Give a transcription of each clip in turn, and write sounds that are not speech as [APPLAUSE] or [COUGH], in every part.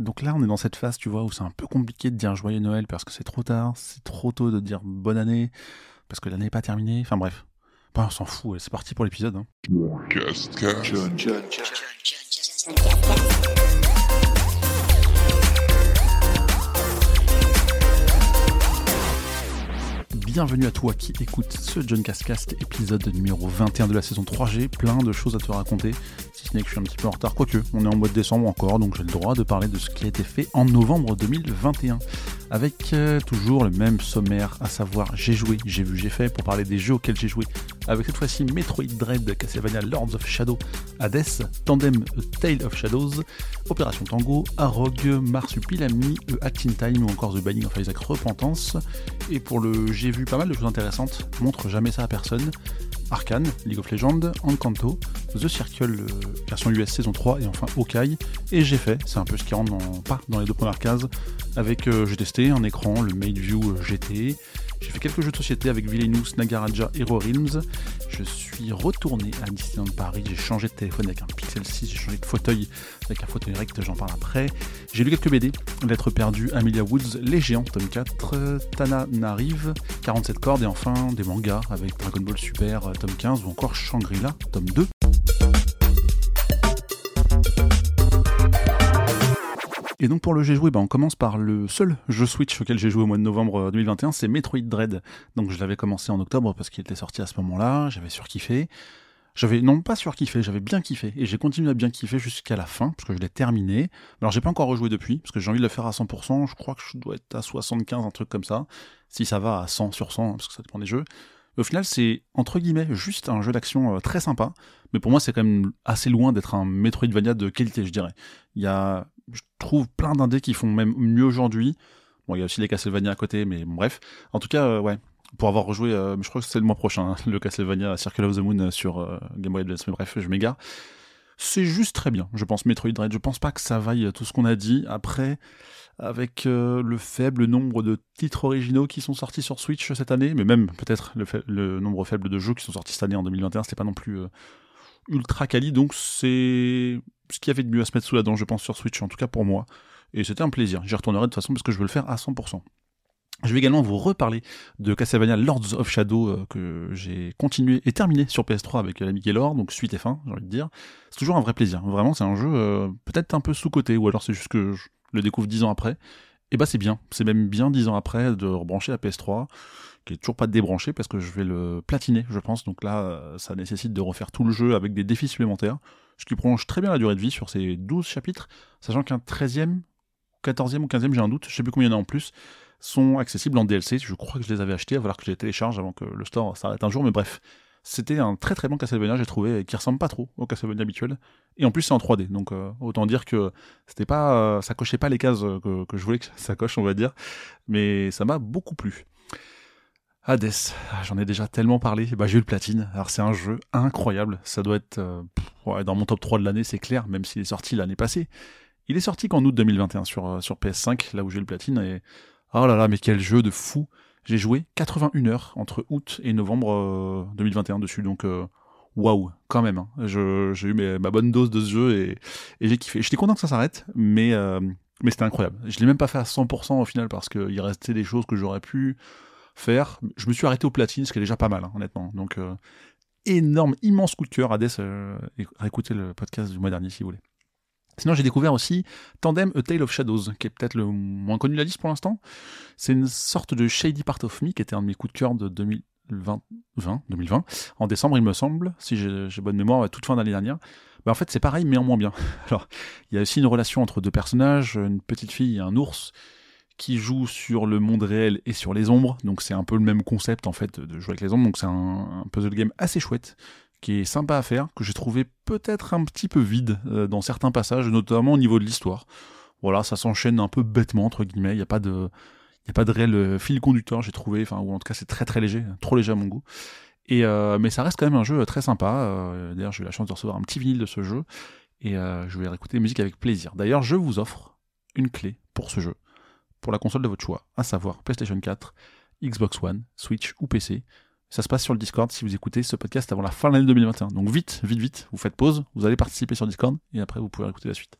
Donc là, on est dans cette phase, tu vois, où c'est un peu compliqué de dire joyeux Noël parce que c'est trop tard, c'est trop tôt de dire bonne année parce que l'année n'est pas terminée. Enfin bref, on s'en fout. C'est parti pour l'épisode. Hein. Bienvenue à toi qui écoute ce John Cascast, épisode numéro 21 de la saison 3G. Plein de choses à te raconter, que je suis un petit peu en retard. Quoique, on est en mois de décembre encore, donc j'ai le droit de parler de ce qui a été fait en novembre 2021 avec euh, toujours le même sommaire, à savoir j'ai joué, j'ai vu, j'ai fait, pour parler des jeux auxquels j'ai joué, avec cette fois-ci Metroid Dread, Castlevania Lords of Shadow, Hades, Tandem A Tale of Shadows, Opération Tango, Arog, Marsupilami, Acting Time ou encore The Binding of Isaac Repentance. Et pour le j'ai vu pas mal de choses intéressantes, montre jamais ça à personne. Arkane, League of Legends, Encanto, The Circle euh, version US saison 3 et enfin Okai. Et j'ai fait, c'est un peu ce qui rentre dans, pas dans les deux premières cases, avec euh, j'ai testé un écran, le Made View euh, GT. J'ai fait quelques jeux de société avec Villainous, Nagaraja, Hero Realms. Je suis retourné à Disneyland Paris, j'ai changé de téléphone avec un Pixel 6, j'ai changé de fauteuil avec un fauteuil recte, j'en parle après. J'ai lu quelques BD, Lettres perdues, Amelia Woods, Les Géants, tome 4, Tana Narive, 47 cordes et enfin des mangas avec Dragon Ball Super, tome 15 ou encore Shangri-La, tome 2. Et donc pour le j'ai joué, bah on commence par le seul jeu Switch auquel j'ai joué au mois de novembre 2021, c'est Metroid Dread. Donc je l'avais commencé en octobre parce qu'il était sorti à ce moment-là, j'avais surkiffé. J'avais non pas surkiffé, j'avais bien kiffé et j'ai continué à bien kiffer jusqu'à la fin parce que je l'ai terminé. Alors j'ai pas encore rejoué depuis parce que j'ai envie de le faire à 100%, je crois que je dois être à 75 un truc comme ça. Si ça va à 100 sur 100 parce que ça dépend des jeux. Au final, c'est entre guillemets juste un jeu d'action euh, très sympa, mais pour moi, c'est quand même assez loin d'être un Metroidvania de qualité, je dirais. Il y a, je trouve, plein d'indés qui font même mieux aujourd'hui. Bon, il y a aussi les Castlevania à côté, mais bon, bref. En tout cas, euh, ouais, pour avoir rejoué, euh, je crois que c'est le mois prochain, hein, le Castlevania Circle of the Moon sur Game Boy Advance, mais bref, je m'égare. C'est juste très bien, je pense, Metroid Dread. Je pense pas que ça vaille tout ce qu'on a dit. Après, avec euh, le faible nombre de titres originaux qui sont sortis sur Switch cette année, mais même peut-être le, nombre faible de jeux qui sont sortis cette année en 2021, c'était pas non plus euh, ultra quali, donc c'est ce qu'il y avait de mieux à se mettre sous la dent, je pense, sur Switch, en tout cas pour moi. Et c'était un plaisir. J'y retournerai de toute façon parce que je veux le faire à 100%. Je vais également vous reparler de Castlevania Lords of Shadow euh, que j'ai continué et terminé sur PS3 avec l'ami Gaylor, donc suite et fin, j'ai envie de dire. C'est toujours un vrai plaisir. Vraiment, c'est un jeu peut-être un peu sous-côté, ou alors c'est juste que je, le découvre dix ans après, et bah c'est bien. C'est même bien dix ans après de rebrancher la PS3, qui est toujours pas débranché parce que je vais le platiner, je pense. Donc là, euh, ça nécessite de refaire tout le jeu avec des défis supplémentaires, ce qui prolonge très bien la durée de vie sur ces 12 chapitres, sachant qu'un 13e, 14e ou 15e, j'ai un doute, je sais plus combien il y en a en plus, sont accessibles en DLC. Je crois que je les avais achetés, falloir que je les télécharge avant que le store s'arrête un jour, mais bref. C'était un très très bon Castlevania, j'ai trouvé, qui ressemble pas trop au Castlevania habituel. Et en plus, c'est en 3D, donc euh, autant dire que c'était pas, euh, ça cochait pas les cases euh, que, je voulais que ça coche, on va dire. Mais ça m'a beaucoup plu. Hades, ah, j'en ai déjà tellement parlé. Bah, j'ai eu le platine. Alors c'est un jeu incroyable. Ça doit être dans mon top 3 de l'année, c'est clair, même s'il est sorti l'année passée. Il est sorti qu'en août 2021 sur, sur PS5, là où j'ai eu le platine. Et oh là là, mais quel jeu de fou j'ai joué 81 heures entre août et novembre 2021 euh, dessus, donc euh, waouh, quand même. Hein. J'ai eu ma bonne dose de ce jeu et, j'ai kiffé. J'étais content que ça s'arrête, mais, euh, mais c'était incroyable. Je l'ai même pas fait à 100% au final parce qu'il restait des choses que j'aurais pu faire. Je me suis arrêté au platine, ce qui est déjà pas mal, hein, honnêtement. Donc, énorme, immense coup de cœur. Hades, écoutez le podcast du mois dernier si vous voulez. Sinon, j'ai découvert aussi Tandem A Tale of Shadows, qui est peut-être le moins connu de la liste pour l'instant. C'est une sorte de Shady Part of Me, qui était un de mes coups de cœur de 2020, 2020 en décembre, il me semble, si j'ai bonne mémoire, toute fin d'année dernière. Bah, en fait, c'est pareil, mais en moins bien. [LAUGHS] Alors, il y a aussi une relation entre deux personnages, une petite fille et un ours, qui jouent sur le monde réel et sur les ombres. Donc, c'est un peu le même concept, en fait, de jouer avec les ombres. Donc, c'est un puzzle game assez chouette qui est sympa à faire, que j'ai trouvé peut-être un petit peu vide euh, dans certains passages, notamment au niveau de l'histoire. Voilà, ça s'enchaîne un peu bêtement, entre guillemets, il n'y a pas de... Il pas de réel euh, fil conducteur, j'ai trouvé, enfin, ou en tout cas c'est très très léger, trop léger à mon goût. Et euh, mais ça reste quand même un jeu très sympa. D'ailleurs, j'ai eu la chance de recevoir un petit vinyle de ce jeu et je vais réécouter la musique avec plaisir. D'ailleurs, je vous offre une clé pour ce jeu, pour la console de votre choix, à savoir PlayStation 4, Xbox One, Switch ou PC. Ça se passe sur le Discord si vous écoutez ce podcast avant la fin de l'année 2021. Donc vite, vite, vite, vous faites pause, vous allez participer sur Discord et après vous pouvez écouter la suite.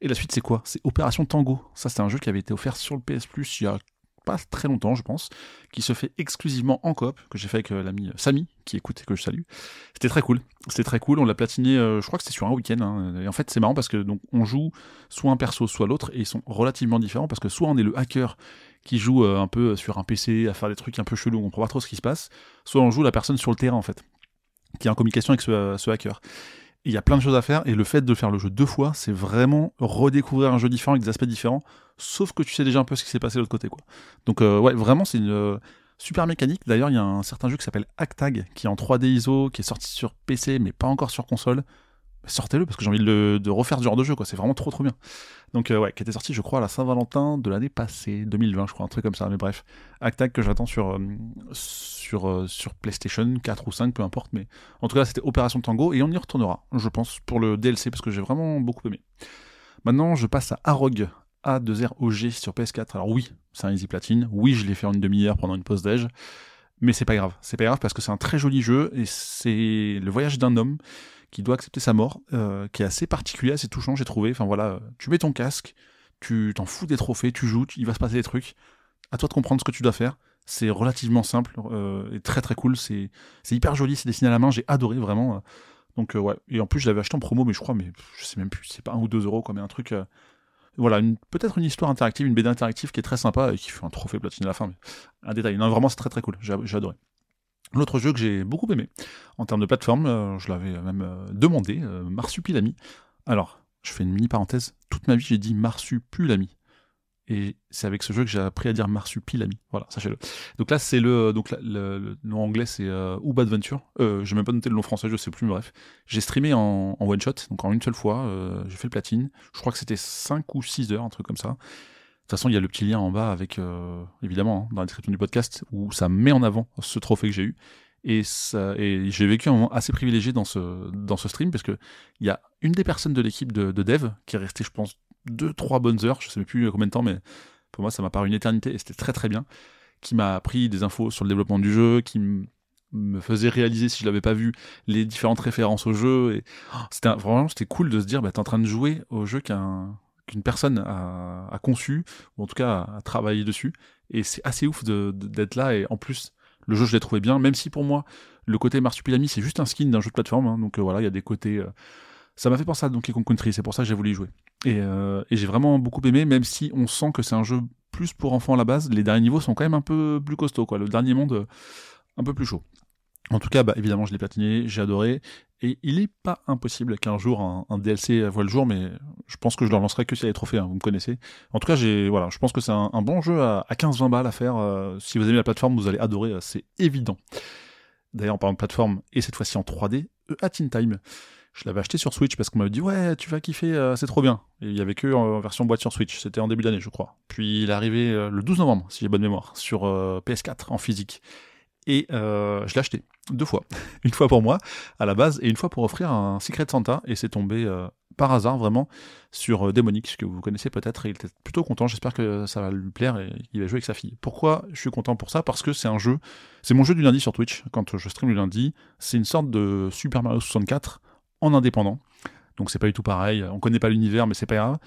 Et la suite, c'est quoi? C'est Opération Tango. Ça, c'est un jeu qui avait été offert sur le PS Plus il y a pas très longtemps, je pense, qui se fait exclusivement en coop, que j'ai fait avec euh, l'ami Samy, qui écoute et que je salue. C'était très cool. C'était très cool. On l'a platiné, euh, je crois que c'était sur un week-end. Hein. Et en fait, c'est marrant parce que donc on joue soit un perso, soit l'autre, et ils sont relativement différents parce que soit on est le hacker qui joue euh, un peu sur un PC à faire des trucs un peu chelous, on comprend pas trop ce qui se passe, soit on joue la personne sur le terrain en fait, qui est en communication avec ce hacker il y a plein de choses à faire et le fait de faire le jeu deux fois, c'est vraiment redécouvrir un jeu différent avec des aspects différents, sauf que tu sais déjà un peu ce qui s'est passé de l'autre côté quoi. Donc euh, ouais, vraiment c'est une euh, super mécanique. D'ailleurs, il y a un certain jeu qui s'appelle Actag qui est en 3D ISO, qui est sorti sur PC mais pas encore sur console sortez-le parce que j'ai envie de, refaire ce genre de jeu, quoi. C'est vraiment trop trop bien. Donc, euh, ouais, qui était sorti, je crois, à la Saint-Valentin de l'année passée, 2020, je crois, un truc comme ça. Mais bref, Actac que j'attends sur, euh, sur, euh, sur PlayStation 4 ou 5, peu importe. Mais en tout cas, c'était Opération Tango et on y retournera, je pense, pour le DLC parce que j'ai vraiment beaucoup aimé. Maintenant, je passe à Arog A2ROG sur PS4. Alors, oui, c'est un Easy Platine. Oui, je l'ai fait en une demi-heure pendant une pause déj. Mais c'est pas grave. C'est pas grave parce que c'est un très joli jeu et c'est le voyage d'un homme qui doit accepter sa mort, euh, qui est assez particulier, assez touchant, j'ai trouvé. Enfin voilà, tu mets ton casque, tu t'en fous des trophées, tu joues, il va se passer des trucs. À toi de comprendre ce que tu dois faire. C'est relativement simple euh, et très très cool. C'est hyper joli, c'est dessiné à la main, j'ai adoré vraiment. Donc euh, ouais, et en plus je l'avais acheté en promo, mais je crois, mais je sais même plus, c'est pas un ou deux euros quoi, mais un truc. voilà, peut-être une histoire interactive, une BD interactive qui est très sympa et qui fait un trophée platine à la fin. Mais un détail. Non, vraiment c'est très très cool, j'ai adoré. L'autre jeu que j'ai beaucoup aimé en termes de plateforme, euh, je l'avais même euh, demandé, euh, Marsupilami. Alors, je fais une mini parenthèse, toute ma vie j'ai dit Marsupilami. Et c'est avec ce jeu que j'ai appris à dire Marsupilami. Voilà, sachez-le. Donc là, c'est le, nom anglais, c'est euh, Adventure. J'ai même pas noté le nom français, je sais plus, bref. J'ai streamé en, one shot, donc en une seule fois. j'ai fait le platine. Je crois que c'était 5 ou 6 heures, un truc comme ça. De toute façon, il y a le petit lien en bas avec, euh, évidemment, hein, dans la description du podcast, où ça met en avant ce trophée que j'ai eu. Et, j'ai vécu un moment assez privilégié dans ce, dans ce stream, parce que il y a une des personnes de l'équipe de, dev qui est restée, je pense, deux, trois bonnes heures, je sais plus combien de temps, mais pour moi, ça m'a paru une éternité, et c'était très très bien, qui m'a appris des infos sur le développement du jeu, qui me faisait réaliser si je l'avais pas vu les différentes références au jeu et oh, c'était vraiment c'était cool de se dire bah t'es en train de jouer au jeu qu'un qu'une personne a, conçu, ou en tout cas a, travaillé dessus. Et c'est assez ouf d'être là. Et en plus, le jeu, je l'ai trouvé bien, même si pour moi, le côté Marsupilami, c'est juste un skin d'un jeu de plateforme. Hein. donc euh, voilà, il y a des côtés. Euh, ça m'a fait penser à Donkey Kong Country, c'est pour ça que j'ai voulu y jouer. Et, euh, et j'ai vraiment beaucoup aimé, même si on sent que c'est un jeu plus pour enfants à la base. Les derniers niveaux sont quand même un peu plus costauds, quoi. Le dernier monde, un peu plus chaud. En tout cas, bah, évidemment, je l'ai platiné, j'ai adoré. Et il n'est pas impossible qu'un jour un, DLC voit le jour, mais je pense que je le lancerai que s'il y a des trophées, hein, vous me connaissez. En tout cas, voilà, je pense que c'est un, bon jeu à, 15-20 balles à faire. Euh, si vous aimez la plateforme, vous allez adorer, euh, c'est évident. D'ailleurs, en parlant de plateforme, et cette fois-ci en 3D, At In Time. Je l'avais acheté sur Switch parce qu'on m'avait dit ouais tu vas kiffer euh, c'est trop bien il y avait que en version boîte sur Switch c'était en début d'année je crois puis il est arrivé le 12 novembre si j'ai bonne mémoire sur PS4 en physique et euh, je l'ai acheté deux fois. [LAUGHS] une fois pour moi à la base et une fois pour offrir un Secret Santa et c'est tombé euh, par hasard vraiment sur euh, Démonique que vous connaissez peut-être et il était plutôt content. J'espère que ça va lui plaire et il va jouer avec sa fille. Pourquoi je suis content pour ça? Parce que c'est un jeu, c'est mon jeu du lundi sur Twitch quand je stream le lundi. C'est une sorte de Super Mario 64 en indépendant. Donc c'est pas du tout pareil. On connaît pas l'univers mais c'est pas grave.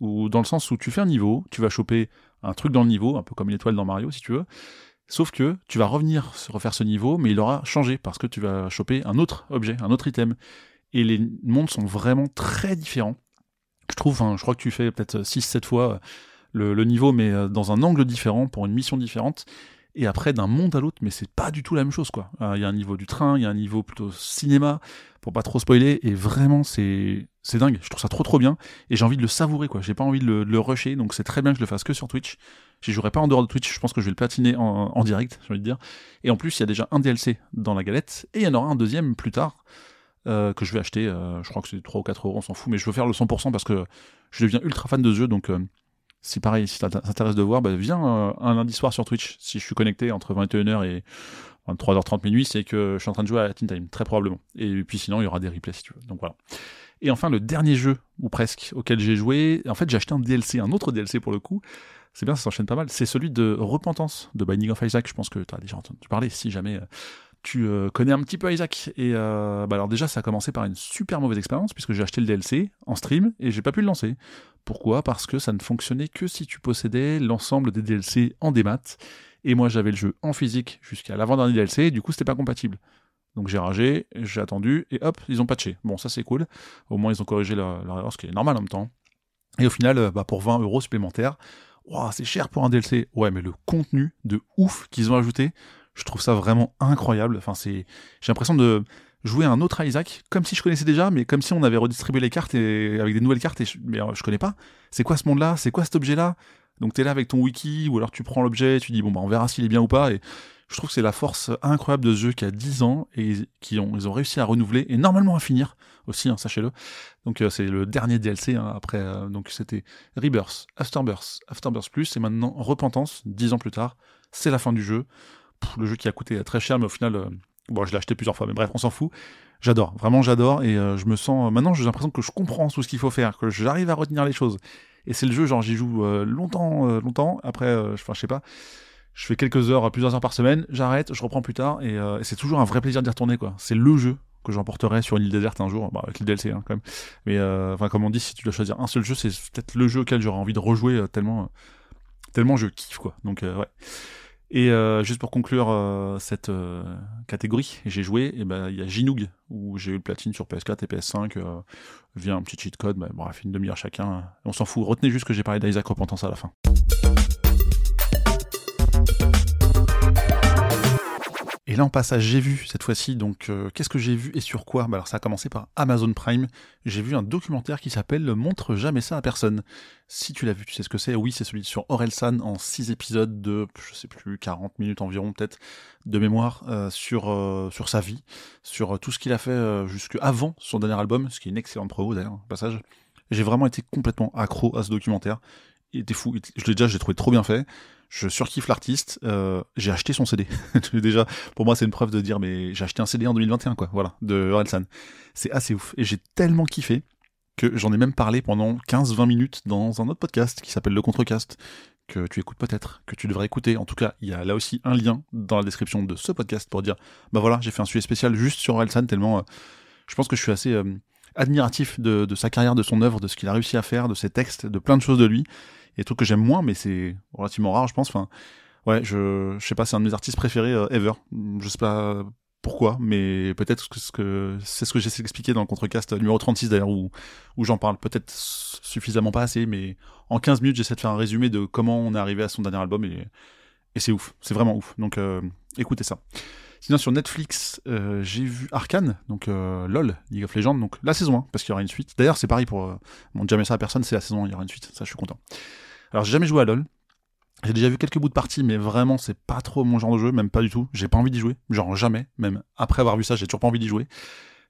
Ou dans le sens où tu fais un niveau, tu vas choper un truc dans le niveau, un peu comme une étoile dans Mario si tu veux Sauf que tu vas revenir refaire ce niveau, mais il aura changé parce que tu vas choper un autre objet, un autre item. Et les mondes sont vraiment très différents. Je trouve, je crois que tu fais peut-être 6-7 fois le, le, niveau, mais euh, dans un angle différent, pour une mission différente. Et après, d'un monde à l'autre, mais c'est pas du tout la même chose, quoi. Euh, il y a un niveau du train, il y a un niveau plutôt cinéma, pour pas trop spoiler, et vraiment, c'est, c'est dingue. Je trouve ça trop trop bien, et j'ai envie de le savourer, quoi. J'ai pas envie de le, de le rusher, donc c'est très bien que je le fasse que sur Twitch. J'y jouerai pas en dehors de Twitch, je pense que je vais le platiner en, direct, j'ai envie de dire. Et en plus, il y a déjà un DLC dans la galette, et il y en aura un deuxième plus tard, euh, que je vais acheter. Euh, je crois que c'est 3 ou 4 euros, on s'en fout, mais je veux faire le 100% parce que je deviens ultra fan de ce jeu, donc euh, si pareil, si ça t'intéresse de voir, bah, viens un lundi soir sur Twitch, si je suis connecté entre 21h et 23h30 minuit, c'est que je suis en train de jouer à Teen Time, très probablement. Et puis sinon, il y aura des replays si tu veux. Donc voilà. Et enfin, le dernier jeu, ou presque, auquel j'ai joué, en fait, j'ai acheté un DLC, un autre DLC pour le coup, c'est bien, ça s'enchaîne pas mal. C'est celui de Repentance de Binding of Isaac. Je pense que tu as déjà entendu parler, si jamais euh, tu euh, connais un petit peu Isaac. Et euh, bah alors déjà, ça a commencé par une super mauvaise expérience puisque j'ai acheté le DLC en stream et j'ai pas pu le lancer Pourquoi? Parce que ça ne fonctionnait que si tu possédais l'ensemble des DLC en démat. Et moi, j'avais le jeu en physique jusqu'à l'avant-dernier DLC, et du coup, c'était pas compatible. Donc j'ai ragé, j'ai attendu, et hop, ils ont patché. Bon, ça c'est cool. Au moins, ils ont corrigé leur, erreur, ce qui est normal en même temps. Et au final, bah, pour 20 euros supplémentaires, c'est cher pour un DLC. Ouais, mais le contenu de ouf qu'ils ont ajouté, je trouve ça vraiment incroyable. Enfin, c'est, j'ai l'impression de jouer un autre Isaac, comme si je connaissais déjà, mais comme si on avait redistribué les cartes et avec des nouvelles cartes. Et je, mais euh, connais pas. C'est quoi ce monde-là? C'est quoi cet objet-là? Donc t'es là avec ton wiki, ou alors tu prends l'objet, tu dis bon bah on verra s'il est bien ou pas. Et je trouve que c'est la force incroyable de ce jeu qui a 10 ans et qui ont, ils ont réussi à renouveler et normalement à finir aussi, hein, sachez-le. Donc euh, c'est le dernier DLC hein, après. Euh, donc c'était Rebirth, Afterbirth, Afterbirth Plus et maintenant Repentance, 10 ans plus tard. C'est la fin du jeu. le jeu qui a coûté très cher, mais au final, euh, bon, je l'ai acheté plusieurs fois, mais bref, on s'en fout. J'adore, vraiment j'adore et je me sens. maintenant, j'ai l'impression que je comprends tout ce qu'il faut faire, que j'arrive à retenir les choses. Et c'est le jeu, genre j'y joue longtemps, longtemps. Après, enfin, je sais pas je fais quelques heures, plusieurs heures par semaine, j'arrête, je reprends plus tard, et, et c'est toujours un vrai plaisir d'y retourner. C'est le jeu que j'emporterai sur une île déserte un jour, bah, avec le DLC hein, quand même. Mais euh, enfin, comme on dit, si tu dois choisir un seul jeu, c'est peut-être le jeu auquel j'aurais envie de rejouer euh, tellement, euh, tellement je kiffe. Donc ouais. Et juste pour conclure cette catégorie, j'ai joué, ben il y a Ginoog où j'ai eu le platine sur PS4 et PS5 via un petit cheat code, bah, bref une demi-heure chacun. On s'en fout. Retenez juste que j'ai parlé d'Isaac Repentance à la fin. Et là, on passe J'ai vu cette fois-ci. Donc, euh, qu'est-ce que j'ai vu et sur quoi? Bah Alors, ça a commencé par Amazon Prime. J'ai vu un documentaire qui s'appelle Montre jamais ça à personne. Si tu l'as vu, tu sais ce que c'est. Oui, c'est celui sur Orelsan en 6 épisodes de, je sais plus, 40 minutes environ, peut-être, de mémoire, euh, sur, euh, sur sa vie, sur tout ce qu'il a fait jusque avant son dernier album, ce qui est une excellente promo d'ailleurs, passage. J'ai vraiment été complètement accro à ce documentaire. Il était fou. Je l'ai déjà, trouvé trop bien fait je surkiffe l'artiste, euh, j'ai acheté son CD. [LAUGHS] Déjà, pour moi, c'est une preuve de dire, mais j'ai acheté un CD en 2021, quoi, voilà, de Orelsan. C'est assez ouf. Et j'ai tellement kiffé que j'en ai même parlé pendant 15-20 minutes dans un autre podcast qui s'appelle Le Contrecast, que tu écoutes peut-être, que tu devrais écouter. En tout cas, il y a là aussi un lien dans la description de ce podcast pour dire, bah voilà, j'ai fait un sujet spécial juste sur Orelsan, tellement euh, je pense que je suis assez euh, admiratif de, de, sa carrière, de son œuvre, de ce qu'il a réussi à faire, de ses textes, de plein de choses de lui des trucs que j'aime moins, mais c'est relativement rare, je pense. Enfin, ouais, je, je sais pas, c'est un de mes artistes préférés euh, ever. Je sais pas pourquoi, mais peut-être que, que c'est ce que j'essaie d'expliquer dans le contrecast numéro 36 d'ailleurs, où, où j'en parle peut-être suffisamment pas assez, mais en 15 minutes, j'essaie de faire un résumé de comment on est arrivé à son dernier album, et, et c'est ouf, c'est vraiment ouf. Donc euh, écoutez ça. Sinon sur Netflix, euh, j'ai vu Arkane, donc euh, LOL, League of Legends, donc la saison 1, parce qu'il y aura une suite. D'ailleurs c'est pareil pour... Euh, bon, jamais ça à personne, c'est la saison 1, il y aura une suite, ça je suis content. Alors j'ai jamais joué à LoL. J'ai déjà vu quelques bouts de partie, mais vraiment c'est pas trop mon genre de jeu, même pas du tout. J'ai pas envie d'y jouer, genre jamais. Même après avoir vu ça, j'ai toujours pas envie d'y jouer.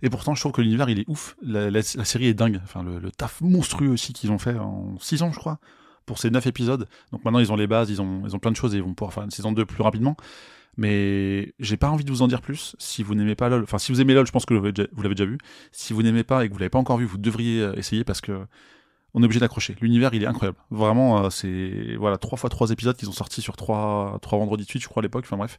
Et pourtant, je trouve que l'univers il est ouf. La, série est dingue. Enfin, le, taf monstrueux aussi qu'ils ont fait en 6 ans, je crois, pour ces 9 épisodes. Donc maintenant, ils ont les bases, ils ont, ils ont plein de choses et ils vont pouvoir faire une saison 2 plus rapidement. Mais j'ai pas envie de vous en dire plus. Si vous n'aimez pas LoL, enfin si vous aimez LoL, je pense que vous l'avez déjà, vu. Si vous n'aimez pas et que vous l'avez pas encore vu, vous devriez euh, essayer parce que on est obligé d'accrocher. L'univers, il est incroyable. Vraiment, euh, c'est voilà trois fois trois épisodes qu'ils ont sortis sur trois trois vendredis de suite, je crois à l'époque. Enfin bref,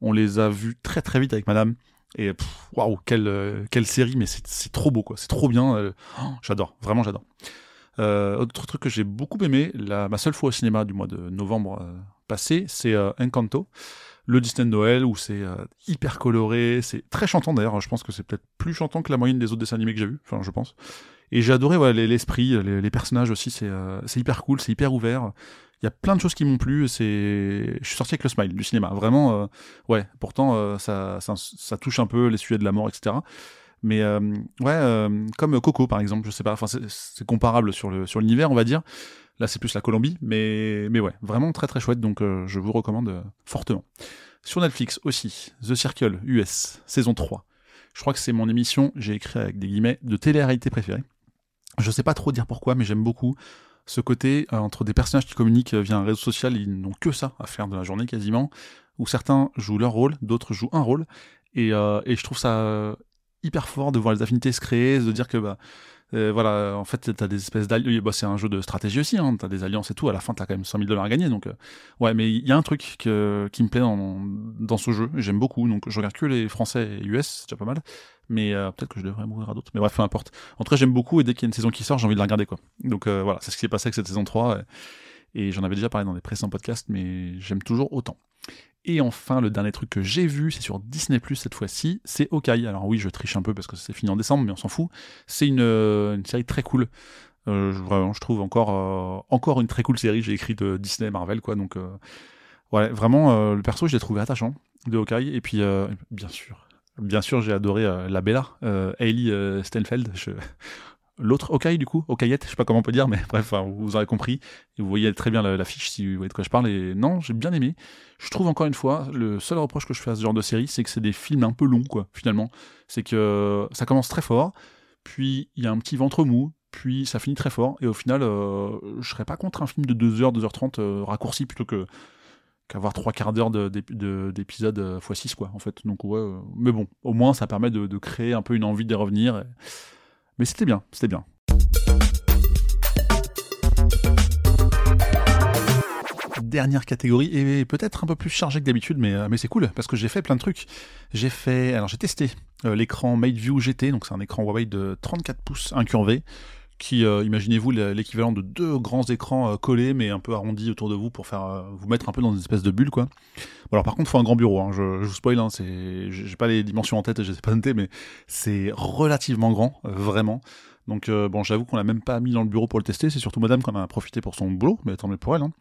on les a vus très très vite avec Madame. Et waouh, quelle euh, quelle série, mais c'est trop beau quoi. C'est trop bien. Oh, j'adore, vraiment j'adore. Autre truc que j'ai beaucoup aimé, la, ma seule fois au cinéma du mois de novembre passé, c'est Encanto le Disney Noël où c'est hyper coloré, c'est très chantant d'ailleurs, je pense que c'est peut-être plus chantant que la moyenne des autres dessins animés que j'ai vus, enfin je pense. Et j'ai adoré ouais, l'esprit, les, personnages aussi, c'est euh, hyper cool, c'est hyper ouvert. Il y a plein de choses qui m'ont plu. C'est, je suis sorti avec le smile du cinéma. Vraiment, euh, ouais. Pourtant, euh, ça, ça, ça, touche un peu les sujets de la mort, etc. Mais euh, ouais, comme Coco par exemple, je sais pas. Enfin, c'est comparable sur le sur l'univers, on va dire. Là, c'est plus la Colombie, mais mais ouais, vraiment très très chouette. Donc, je vous recommande fortement. Sur Netflix aussi, The Circle US saison 3. Je crois que c'est mon émission, j'ai écrit avec des guillemets, de télé-réalité préférée. Je sais pas trop dire pourquoi, mais j'aime beaucoup ce côté euh, entre des personnages qui communiquent euh, via un réseau social, ils n'ont que ça à faire de la journée quasiment, où certains jouent leur rôle, d'autres jouent un rôle, et, euh, et je trouve ça hyper fort de voir les affinités se créer, de dire que bah Euh, voilà, en fait, t'as des espèces d'alliances. Bah, c'est un jeu de stratégie aussi, hein, t'as des alliances et tout. À la fin, t'as quand même 100 000 dollars à gagner. Donc, euh, ouais, mais il y a un truc qui me plaît dans, ce jeu. J'aime beaucoup. Donc, je regarde que les Français et US, c'est déjà pas mal. Mais euh, peut-être que je devrais m'ouvrir à d'autres. Mais bref, peu importe. En tout cas, j'aime beaucoup et dès qu'il y a une saison qui sort, j'ai envie de la regarder, quoi. Donc, voilà, c'est ce qui s'est passé avec cette saison 3. Et, j'en avais déjà parlé dans les précédents podcasts, mais j'aime toujours autant. Et enfin, le dernier truc que j'ai vu, c'est sur Disney Plus cette fois-ci, c'est Okai. Alors oui, je triche un peu parce que c'est fini en décembre, mais on s'en fout. C'est une, euh, série très cool. Euh, vraiment, je trouve encore, euh, encore une très cool série. J'ai écrit de Disney Marvel, quoi. Donc, ouais, vraiment, le perso, je l'ai trouvé attachant de Okai. Et puis, bien sûr, bien sûr, j'ai adoré la Bella, Hailey Steinfeld. Je, L'autre Okai, du coup, Okayette, je sais pas comment on peut dire, mais [LAUGHS] bref, vous aurez compris. Vous voyez très bien l'affiche si vous voyez de quoi je parle. Et non, j'ai bien aimé. Je trouve encore une fois, le seul reproche que je fais à ce genre de série, c'est que c'est des films un peu longs, quoi, finalement. C'est que ça commence très fort, puis il y a un petit ventre mou, puis ça finit très fort. Et au final, euh, je serais pas contre un film de 2h, 2h30 euh, raccourci plutôt que qu'avoir trois quarts d'heure d'épisode euh, x6 quoi en fait donc ouais mais bon au moins ça permet de, de créer un peu une envie d'y revenir mais c'était bien, c'était bien. Dernière catégorie, et peut-être un peu plus chargée que d'habitude, mais, euh, c'est cool, parce que j'ai fait plein de trucs. J'ai fait, alors j'ai testé euh, l'écran MateView GT, donc c'est un écran Huawei de 34 pouces incurvé, qui, euh, imaginez-vous, l'équivalent de deux grands écrans euh, collés, mais un peu arrondis autour de vous pour faire euh, vous mettre un peu dans une espèce de bulle, quoi. Bon, alors par contre, faut un grand bureau. Hein. Je, je, vous spoil, hein, c'est, j'ai pas les dimensions en tête, je sais pas noter, mais c'est relativement grand, vraiment. Donc euh, bon, j'avoue qu'on l'a même pas mis dans le bureau pour le tester. C'est surtout Madame qui en a profité pour son boulot, mais tant mieux pour elle. Hein.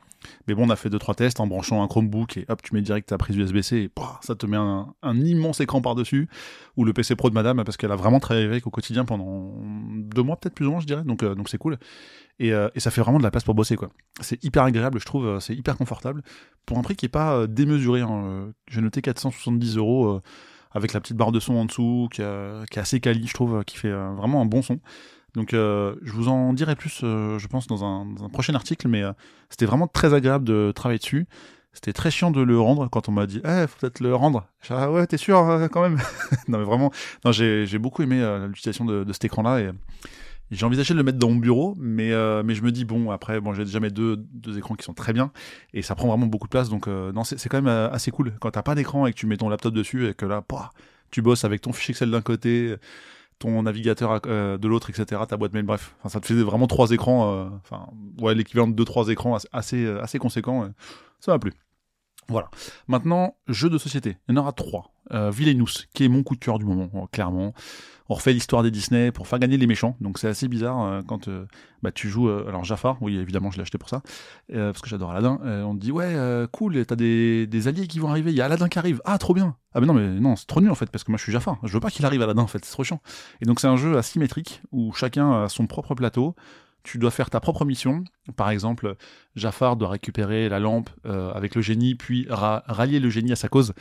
Mais bon, on a fait deux trois tests en branchant un Chromebook et hop, tu mets direct ta prise USB-C et ça te met un, immense écran par dessus. Ou le PC Pro de Madame parce qu'elle a vraiment travaillé avec au quotidien pendant deux mois peut-être plus ou moins, je dirais. Donc euh, donc c'est cool. Et, euh, et, ça fait vraiment de la place pour bosser quoi. C'est hyper agréable, je trouve. C'est hyper confortable pour un prix qui est pas démesuré. Hein. J'ai noté 470 euros avec la petite barre de son en dessous, qui, qui est assez quali, je trouve, qui fait vraiment un bon son. Donc euh, je vous en dirai plus, euh, je pense, dans un, prochain article, mais euh, c'était vraiment très agréable de travailler dessus. C'était très chiant de le rendre quand on m'a dit Eh, faut peut-être le rendre. Ah ouais, t'es sûr quand même? [LAUGHS] Non, mais vraiment, j'ai, beaucoup aimé l'utilisation de, cet écran-là et, j'ai envisagé de le mettre dans mon bureau, mais, je me dis bon, après, bon, j'ai déjà deux écrans qui sont très bien et ça prend vraiment beaucoup de place, donc non, c'est, quand même assez cool quand t'as pas d'écran et que tu mets ton laptop dessus et que là, tu bosses avec ton fichier Excel d'un côté ton navigateur euh, de l'autre, etc., ta boîte mail, bref. Enfin, ça te faisait vraiment trois écrans, euh, enfin, ouais, l'équivalent de deux, trois écrans assez, assez conséquents. ça m'a plu. Voilà. Maintenant, jeu de société. Il y en aura trois. Euh, qui est mon coup de cœur du moment, clairement on refait l'histoire des Disney pour faire gagner les méchants. Donc c'est assez bizarre euh, quand euh, bah, tu joues. Euh, alors Jafar, oui évidemment je l'ai acheté pour ça parce que j'adore Aladdin. on te dit ouais cool, t'as des, des alliés qui vont arriver. Il y a Aladdin qui arrive. Ah trop bien. Ah mais non mais non c'est trop nul en fait parce que moi je suis Jafar. Je veux pas qu'il arrive Aladdin en fait, c'est trop chiant. Et donc c'est un jeu asymétrique où chacun a son propre plateau tu dois faire ta propre mission. Par exemple, Jafar doit récupérer la lampe avec le génie, puis rallier le génie à sa cause,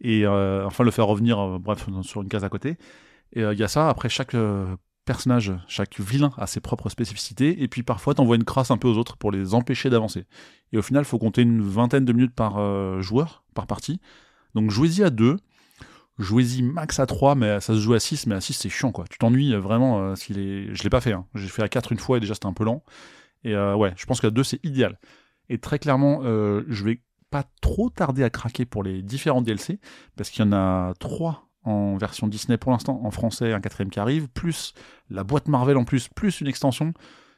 et enfin le faire revenir, bref, sur une case à côté. Et il euh, y a ça, après chaque euh, personnage, chaque vilain a ses propres spécificités, et puis parfois t'envoies une crasse un peu aux autres pour les empêcher d'avancer. Et au final, il faut compter une vingtaine de minutes par euh, joueur, par partie. Donc jouez-y à deux, jouez-y max à 3, mais ça se joue à 6, mais à 6 c'est chiant quoi. Tu t'ennuies vraiment s'il est. Je l'ai pas fait, hein. j'ai fait à 4 une fois et déjà c'était un peu lent. Et ouais, je pense qu'à 2 c'est idéal. Et très clairement, je vais pas trop tarder à craquer pour les différents DLC, parce qu'il y en a 3 en version Disney pour l'instant, en français, un quatrième qui arrive, plus la boîte Marvel en plus, plus une extension,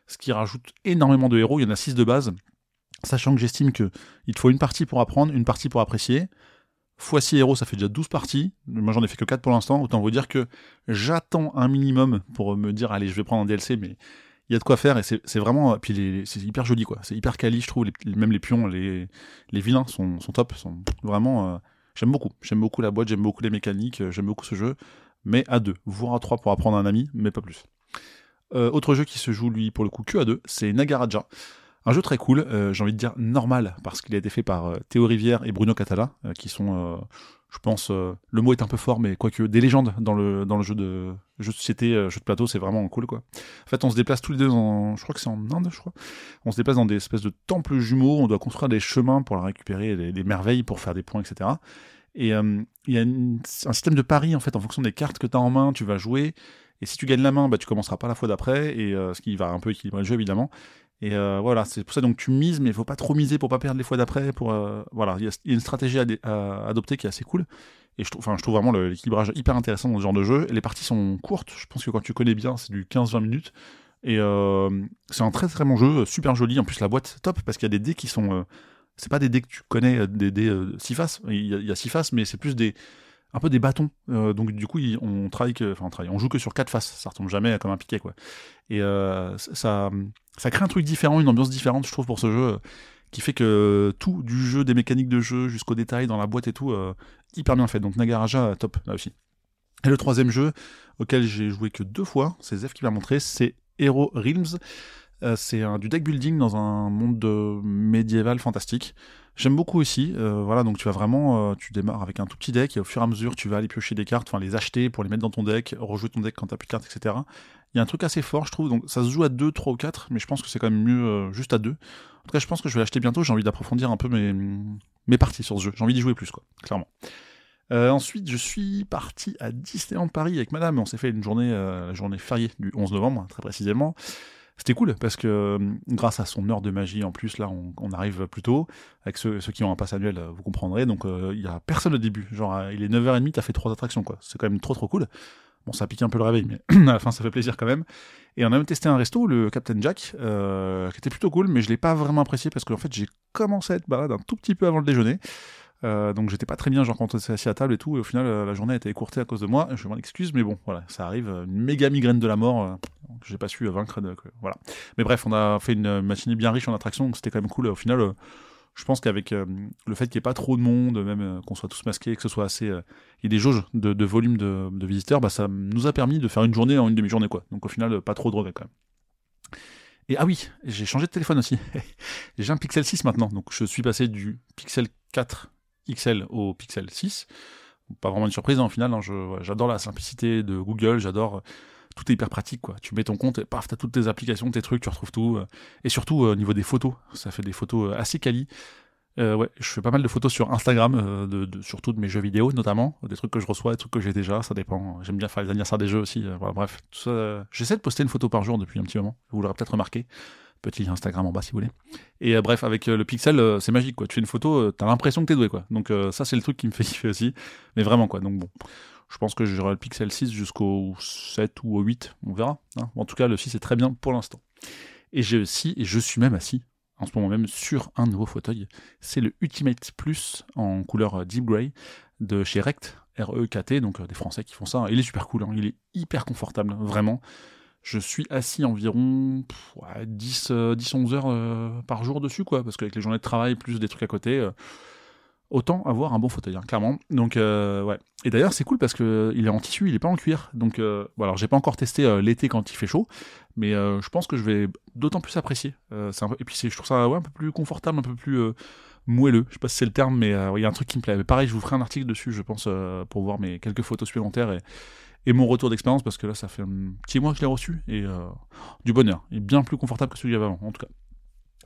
ce qui rajoute énormément de héros. Il y en a 6 de base, sachant que j'estime que il te faut une partie pour apprendre, une partie pour apprécier. Fois 6 héros, ça fait déjà 12 parties. Moi, j'en ai fait que 4 pour l'instant. Autant vous dire que j'attends un minimum pour me dire, allez, je vais prendre un DLC, mais il y a de quoi faire et c'est vraiment. Puis c'est hyper joli, quoi. C'est hyper quali, je trouve. même les pions, les, les vilains sont, sont top, sont vraiment. Euh, J'aime beaucoup. J'aime beaucoup la boîte, j'aime beaucoup les mécaniques, euh, j'aime beaucoup ce jeu. Mais à deux, voire à trois pour apprendre un ami, mais pas plus. Euh, autre jeu qui se joue, lui, pour le coup, que à deux, c'est Nagaraja. Un jeu très cool, euh, j'ai envie de dire normal, parce qu'il a été fait par Théo Rivière et Bruno Catala, qui sont, je pense, le mot est un peu fort, mais quoique des légendes dans le, dans le jeu de jeu de société, jeu de plateau, c'est vraiment cool, quoi. En fait, on se déplace tous les deux en, je crois que c'est en Inde, je crois. On se déplace dans des espèces de temples jumeaux, on doit construire des chemins pour récupérer, des merveilles pour faire des points, etc. Et il y a un système de paris, en fait, en fonction des cartes que tu as en main, tu vas jouer, Et si tu gagnes la main, bah, tu commenceras pas la fois d'après, et ce qui va un peu équilibrer le jeu évidemment. Et voilà, c'est pour ça donc tu mises, mais il faut pas trop miser pour pas perdre les fois d'après. Pour voilà, il y, a une stratégie à, adopter qui est assez cool. Et je trouve, enfin, je trouve vraiment l'équilibrage hyper intéressant dans ce genre de jeu. les parties sont courtes. Je pense que quand tu connais bien, c'est du 15-20 minutes. Et c'est un très très bon jeu, super joli. En plus, la boîte top parce qu'il y a des dés qui sont c'est pas des dés que tu connais, euh, des dés euh, six faces. Il y, a, six faces, mais c'est plus des un peu des bâtons. Euh, donc du coup, on travaille que, enfin, on travaille, on joue que sur quatre faces. Ça retombe jamais comme un piquet, quoi. Et ça, ça crée un truc différent, une ambiance différente, je trouve, pour ce jeu, qui fait que tout, du jeu, des mécaniques de jeu, jusqu'au détail dans la boîte et tout, hyper bien fait. Donc Nagaraja, top là aussi. Et le troisième jeu auquel j'ai joué que deux fois, c'est Zef qui m'a montré, c'est Hero Realms. Euh, c'est du deck building dans un monde médiéval fantastique. J'aime beaucoup aussi. Euh, voilà, donc tu vas vraiment, euh, tu démarres avec un tout petit deck et au fur et à mesure, tu vas aller piocher des cartes, enfin les acheter pour les mettre dans ton deck, rejouer ton deck quand t'as plus de cartes, etc. Il y a un truc assez fort, je trouve. Donc ça se joue à 2, 3 ou 4, mais je pense que c'est quand même mieux juste à 2. En tout cas, je pense que je vais l'acheter bientôt. J'ai envie d'approfondir un peu mes, mes parties sur ce jeu. J'ai envie d'y jouer plus, quoi, clairement. ensuite, je suis parti à Disneyland Paris avec madame. On s'est fait une journée, journée fériée du 11 novembre, très précisément c'était cool parce que euh, grâce à son heure de magie en plus là on, arrive plus tôt. Avec ceux, qui ont un pass annuel vous comprendrez. Donc euh, il y a personne au début. Genre il est 9h30 t'as fait trois attractions quoi. C'est quand même trop trop cool. Bon ça pique un peu le réveil mais [CLEARS THROAT] à la fin ça fait plaisir quand même. Et on a même testé un resto le Captain Jack euh, qui était plutôt cool mais je l'ai pas vraiment apprécié parce qu'en fait j'ai commencé à être balade un tout petit peu avant le déjeuner euh, donc j'étais pas très bien genre quand on s'est assis à table et tout et au final euh, la journée a été écourtée à cause de moi. Je m'en excuse mais bon voilà ça arrive une méga migraine de la mort euh, que j'ai pas su vaincre voilà. Mais bref on a fait une matinée bien riche en attractions donc c'était quand même cool. Au final je pense qu'avec le fait qu'il n'y ait pas trop de monde même qu'on soit tous masqués que ce soit assez il y ait des jauges de, volume de, visiteurs bah ça nous a permis de faire une journée en une demi-journée quoi. Donc au final pas trop de regrets quand même. Et ah oui, j'ai changé de téléphone aussi. [LAUGHS] j'ai un Pixel 6 maintenant, donc je suis passé du Pixel 4 XL au Pixel 6. Pas vraiment une surprise, en hein, final, hein, j'adore la simplicité de Google, j'adore tout est hyper pratique quoi. Tu mets ton compte et paf, t'as toutes tes applications, tes trucs, tu retrouves tout. Euh. et surtout euh, au niveau des photos, ça fait des photos euh, assez quali. ouais, je fais pas mal de photos sur Instagram, surtout de mes jeux vidéo notamment, des trucs que je reçois, des trucs que j'ai déjà, ça dépend. J'aime bien faire les anniversaires des jeux aussi. bref, J'essaie de poster une photo par jour depuis un petit moment. Vous l'aurez peut-être remarqué petit Instagram en bas si vous voulez. Et euh, bref, avec euh, le pixel, euh, c'est magique. Tu fais une photo, t'as l'impression que t'es doué quoi. Donc ça, c'est le truc qui me fait [LAUGHS] kiffer aussi. Mais vraiment quoi. Donc bon, je pense que j'aurai le pixel 6 jusqu'au 7 ou au 8, on verra. Hein. En tout cas, le 6 est très bien pour l'instant. Et j'ai aussi, et je suis même assis en ce moment même sur un nouveau fauteuil. C'est le Ultimate Plus en couleur Deep Grey de chez Rect, R-E-K-T, donc des Français qui font ça. Il est super cool, hein. il est hyper confortable, vraiment je suis assis environ 10, 10 11 heures euh, par jour dessus, quoi, parce qu'avec les journées de travail plus des trucs à côté, euh, autant avoir un bon fauteuil, hein, clairement. Donc, euh, ouais. Et d'ailleurs, c'est cool parce que il est en tissu, il est pas en cuir. Donc, alors j'ai pas encore testé l'été quand il fait chaud, mais je pense que je vais d'autant plus apprécier. Et puis, je trouve ça un peu plus confortable, un peu plus moelleux. Je sais pas si c'est le terme, mais il y a un truc qui me plaît. Pareil, je vous ferai un article dessus, je pense, pour voir mes quelques photos supplémentaires et mon retour d'expérience parce que là ça fait un petit mois que je l'ai reçu et euh, du bonheur. Est bien plus confortable que celui qu'il y avait avant en tout cas.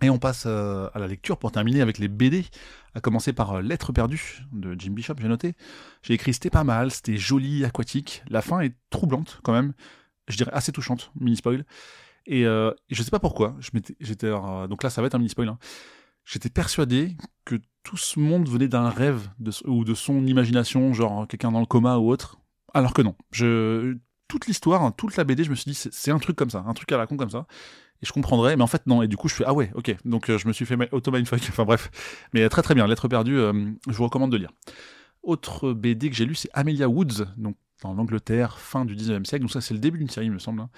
Et on passe euh, à la lecture pour terminer avec les BD, à commencer par euh, Lettre perdue de Jim Bishop, j'ai noté. J'ai écrit c'était pas mal, c'était joli, aquatique. La fin est troublante quand même, je dirais assez touchante, mini spoil. Et, je sais pas pourquoi, j'étais donc là ça va être un mini spoil. Hein. J'étais persuadé que tout ce monde venait d'un rêve ou de son imagination, genre quelqu'un dans le coma ou autre. Alors que non. Je, toute l'histoire, hein, toute la BD, je me suis dit, c'est un truc comme ça, un truc à la comme ça. Et je comprendrais, mais en fait, non. Et du coup, je fais, ah ouais, ok. Donc, euh, je me suis fait auto-mindfuck. Enfin, bref. Mais très, très bien. Lettre perdue, euh, je vous recommande de lire. Autre BD que j'ai lu, c'est Amelia Woods, donc dans l'Angleterre, fin du 19e siècle. Donc, ça, c'est le début d'une série, il me semble. Hein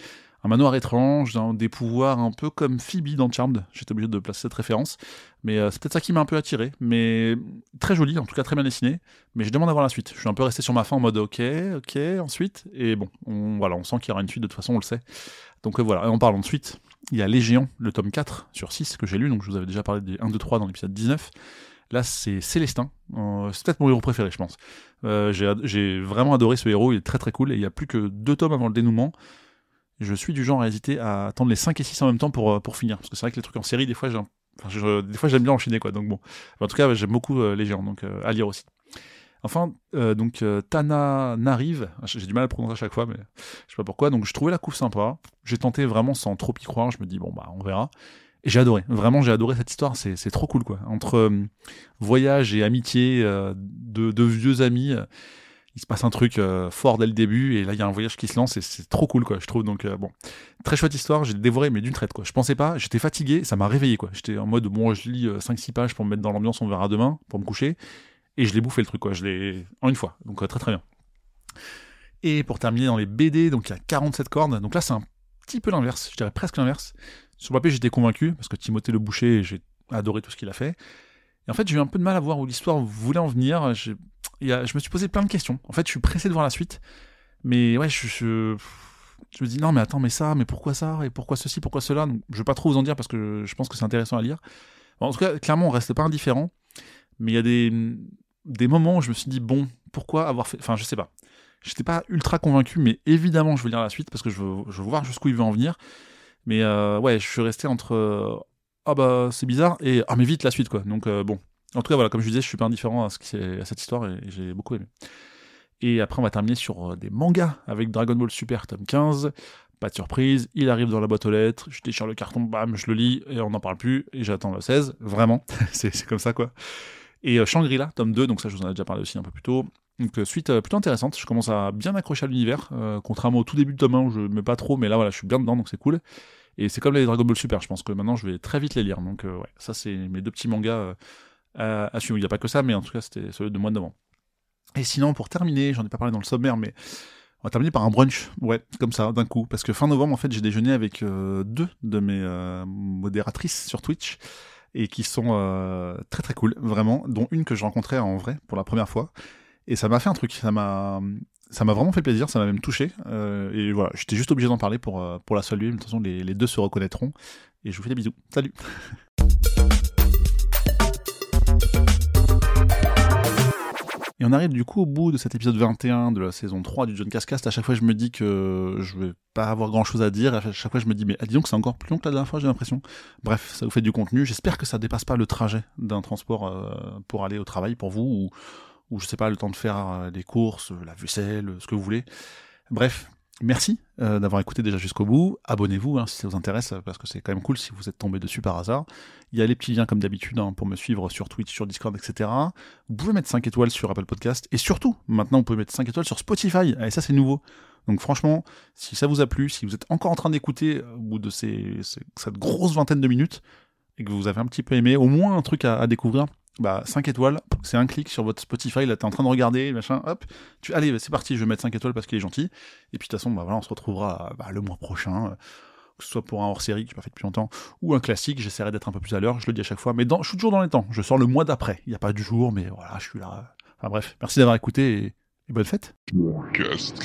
un manoir étrange, des pouvoirs un peu comme Phoebe dans Charmed. J'étais obligé de placer cette référence. Mais euh, c'est peut-être ça qui m'a un peu attiré. Mais très joli, en tout cas très bien dessiné. Mais je demande à voir la suite. Je suis un peu resté sur ma fin en mode ok, ok, ensuite. Et bon, on, voilà, on sent qu'il y aura une suite, de toute façon, on le sait. Donc euh, voilà, et en parlant de suite, il y a Les Géants, le tome 4 sur 6 que j'ai lu. Donc je vous avais déjà parlé des 1, 2, 3 dans l'épisode 19. Là, c'est Célestin. Euh, c'est peut-être mon héros préféré, je pense. j'ai vraiment adoré ce héros, il est très très cool. Et il n'y a plus que deux tomes avant le dénouement je suis du genre à hésiter à attendre les 5 et 6 en même temps pour, euh, pour finir. Parce que c'est vrai que les trucs en série, des fois, j'aime bien enchaîner, quoi. Donc bon. En tout cas, j'aime beaucoup euh, les géants, donc euh, à lire aussi. Enfin, donc Tana n'arrive, j'ai du mal à prononcer à chaque fois, mais je sais pas pourquoi. Donc je trouvais la couve sympa. J'ai tenté vraiment sans trop y croire. Je me dis bon bah on verra. Et j'ai adoré. Vraiment, j'ai adoré cette histoire. C'est trop cool quoi. Entre voyage et amitié de, vieux amis, il se passe un truc euh, fort dès le début. Et là, il y a un voyage qui se lance et c'est trop cool quoi. Je trouve donc euh, bon, très chouette histoire. J'ai dévoré mais d'une traite quoi. Je pensais pas. J'étais fatigué. Ça m'a réveillé quoi. J'étais en mode bon, je lis 5-6 pages pour me mettre dans l'ambiance. On verra demain pour me coucher et je l'ai bouffé le truc quoi, je l'ai en une fois, donc euh, très très bien. Et pour terminer dans les BD, donc il y a 47 cordes, donc là c'est un petit peu l'inverse, je dirais presque l'inverse. Sur le papier j'étais convaincu, parce que Timothée le Boucher, j'ai adoré tout ce qu'il a fait. Et en fait j'ai eu un peu de mal à voir où l'histoire voulait en venir, je, je me suis posé plein de questions. En fait je suis pressé de voir la suite, mais ouais je, je, je me dis non mais attends mais ça, mais pourquoi ça, et pourquoi ceci, pourquoi cela, donc, je vais pas trop vous en dire parce que je, pense que c'est intéressant à lire. En tout cas clairement on reste pas indifférent, mais il y a des moments où je me suis dit bon, pourquoi avoir fait. Enfin, je sais pas. J'étais pas ultra convaincu, mais évidemment, je veux lire la suite parce que je veux, voir jusqu'où il veut en venir. Mais euh, ouais, je suis resté entre ah oh bah c'est bizarre et ah mais vite la suite quoi. Donc euh, bon, en tout cas voilà, comme je disais, je suis pas indifférent à cette histoire et, j'ai beaucoup aimé. Et après, on va terminer sur des mangas avec Dragon Ball Super tome 15. Pas de surprise, il arrive dans la boîte aux lettres, je déchire le carton, bam, je le lis et on n'en parle plus et j'attends le 16. Vraiment, [LAUGHS] c'est comme ça quoi. Et euh, Shangri-La, tome 2, donc ça je vous en ai déjà parlé aussi un peu plus tôt. Donc euh, suite euh, plutôt intéressante, je commence à bien accrocher à l'univers, euh, contrairement au tout début de tome 1 où je ne mets pas trop, mais là voilà, je suis bien dedans, donc c'est cool. Et c'est comme les Dragon Ball Super, je pense que maintenant je vais très vite les lire. Donc euh, ouais, ça c'est mes deux petits mangas euh. Il n'y a pas que ça, mais en tout cas c'était celui de mois de novembre. Et sinon, pour terminer, j'en ai pas parlé dans le sommaire, mais on va terminer par un brunch, ouais, comme ça, d'un coup. Parce que fin novembre, en fait, j'ai déjeuné avec euh, deux de mes euh, modératrices sur Twitch et qui sont euh, très très cool, vraiment, dont une que je rencontrais en vrai pour la première fois. Et ça m'a fait un truc, ça m'a ça m'a vraiment fait plaisir, ça m'a même touché. Et voilà, j'étais juste obligé d'en parler pour, pour la saluer. De toute façon, les deux se reconnaîtront. Et je vous fais des bisous. Salut [LAUGHS] Et on arrive du coup au bout de cet épisode 21 de la saison 3 du John Cascast. À chaque fois, je me dis que je vais pas avoir grand chose à dire. À chaque fois, je me dis, mais disons que c'est encore plus long que la dernière fois, j'ai l'impression. Bref, ça vous fait du contenu. J'espère que ça dépasse pas le trajet d'un transport euh, pour aller au travail pour vous ou, je sais pas, le temps de faire euh, des courses, la vaisselle, ce que vous voulez. Bref, merci euh, d'avoir écouté déjà jusqu'au bout. Abonnez-vous hein, si ça vous intéresse, parce que c'est quand même cool si vous êtes tombé dessus par hasard. Il y a les petits liens comme d'habitude hein, pour me suivre sur Twitch, sur Discord, etc. Vous pouvez mettre 5 étoiles sur Apple Podcast. Et surtout, maintenant, vous pouvez mettre 5 étoiles sur Spotify. Et ça, c'est nouveau. Donc franchement, si ça vous a plu, si vous êtes encore en train d'écouter au bout de cette grosse vingtaine de minutes, et que vous avez un petit peu aimé, au moins un truc à, à découvrir, bah 5 étoiles, c'est un clic sur votre Spotify, là t'es en train de regarder, machin, hop, tu allez, c'est parti, je vais mettre 5 étoiles parce qu'il est gentil. Et puis de toute façon, bah voilà, on se retrouvera bah, le mois prochain, euh, que ce soit pour un hors-série que j'ai pas fait depuis longtemps, ou un classique, j'essaierai d'être un peu plus à l'heure, je le dis à chaque fois, mais dans, je suis toujours dans les temps, je sors le mois d'après, il n'y a pas du jour, mais voilà, je suis là. Enfin bref, merci d'avoir écouté et, et bonne fête. Just